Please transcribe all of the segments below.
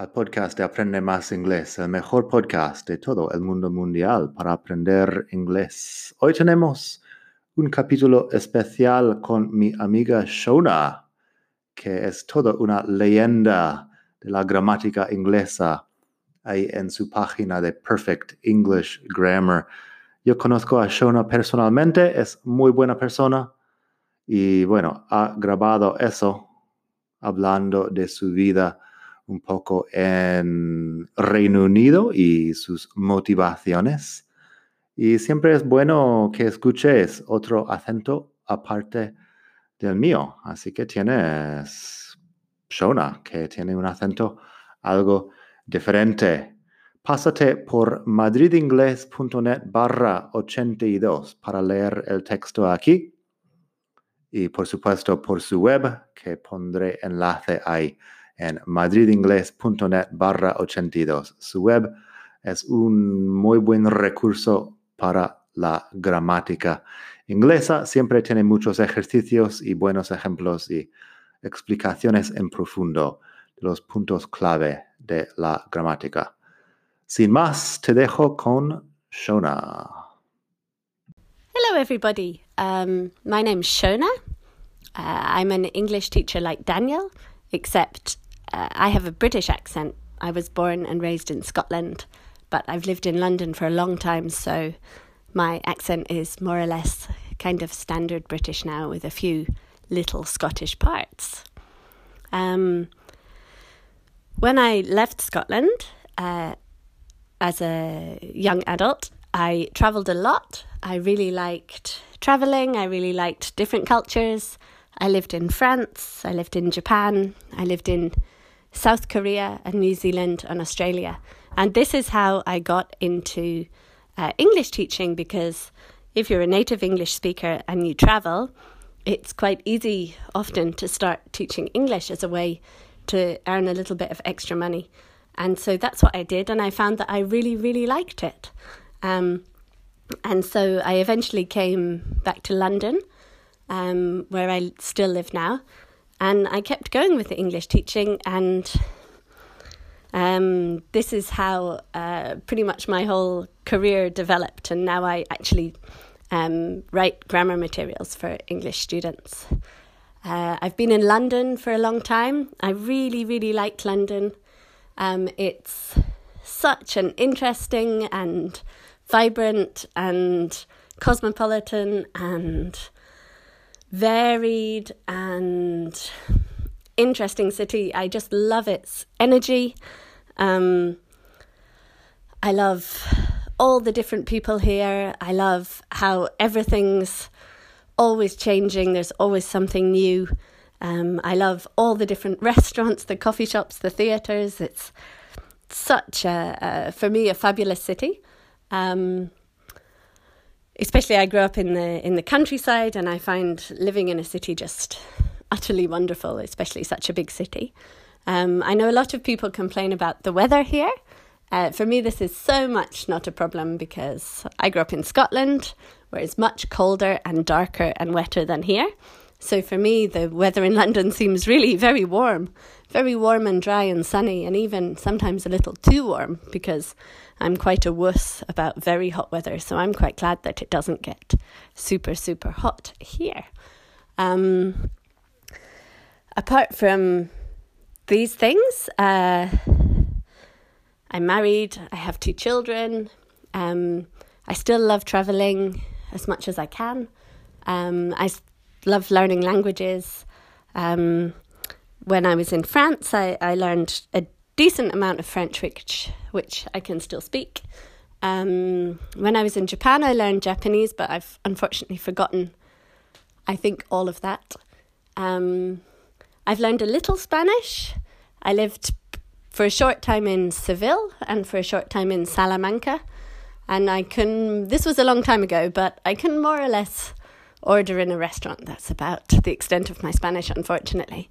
al podcast de Aprende Más Inglés, el mejor podcast de todo el mundo mundial para aprender inglés. Hoy tenemos un capítulo especial con mi amiga Shona, que es toda una leyenda de la gramática inglesa ahí en su página de Perfect English Grammar. Yo conozco a Shona personalmente, es muy buena persona y bueno, ha grabado eso hablando de su vida un poco en Reino Unido y sus motivaciones. Y siempre es bueno que escuches otro acento aparte del mío. Así que tienes Shona, que tiene un acento algo diferente. Pásate por madridingles.net barra 82 para leer el texto aquí. Y por supuesto por su web, que pondré enlace ahí en madridingles.net barra 82. Su web es un muy buen recurso para la gramática inglesa. Siempre tiene muchos ejercicios y buenos ejemplos y explicaciones en profundo de los puntos clave de la gramática. Sin más, te dejo con Shona. Hello, everybody. Um, my name's Shona. Uh, I'm an English teacher like Daniel, except uh, I have a British accent. I was born and raised in Scotland, but I've lived in London for a long time, so my accent is more or less kind of standard British now with a few little Scottish parts. Um, when I left Scotland uh, as a young adult, I travelled a lot. I really liked travelling, I really liked different cultures. I lived in France, I lived in Japan, I lived in South Korea, and New Zealand and Australia. And this is how I got into uh, English teaching because if you're a native English speaker and you travel, it's quite easy often to start teaching English as a way to earn a little bit of extra money. And so that's what I did, and I found that I really, really liked it. Um, and so I eventually came back to London, um, where I still live now, and I kept going with the English teaching, and um, this is how uh, pretty much my whole career developed. And now I actually um, write grammar materials for English students. Uh, I've been in London for a long time. I really, really like London. Um, it's such an interesting and vibrant and cosmopolitan and varied and interesting city. I just love its energy. Um, I love all the different people here. I love how everything's always changing, there's always something new. Um, I love all the different restaurants, the coffee shops, the theatres. It's such a, a, for me, a fabulous city. Um, especially I grew up in the in the countryside and I find living in a city just utterly wonderful, especially such a big city. Um, I know a lot of people complain about the weather here. Uh, for me, this is so much not a problem because I grew up in Scotland, where it's much colder and darker and wetter than here. So for me, the weather in London seems really very warm, very warm and dry and sunny, and even sometimes a little too warm because I'm quite a wuss about very hot weather. So I'm quite glad that it doesn't get super, super hot here. Um, apart from these things, uh, I'm married, I have two children, um, I still love traveling as much as I can. Um, I love learning languages. Um, when I was in France, I, I learned a decent amount of French, which which I can still speak. Um, when I was in Japan, I learned Japanese, but I've unfortunately forgotten. I think all of that. Um, I've learned a little Spanish. I lived for a short time in Seville and for a short time in Salamanca. and I can. This was a long time ago, but I can more or less order in a restaurant. That's about the extent of my Spanish, unfortunately.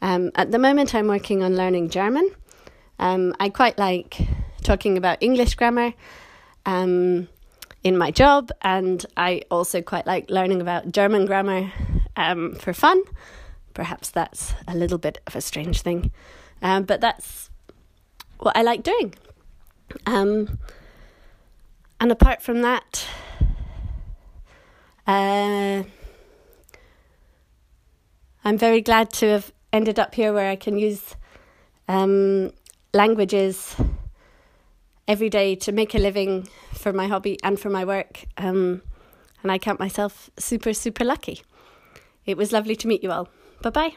Um, at the moment, I'm working on learning German. Um, I quite like talking about English grammar um, in my job, and I also quite like learning about German grammar um, for fun. Perhaps that's a little bit of a strange thing, um, but that's what I like doing. Um, and apart from that, uh, I'm very glad to have ended up here where I can use um, languages every day to make a living for my hobby and for my work. Um, and I count myself super, super lucky. It was lovely to meet you all. Bye bye.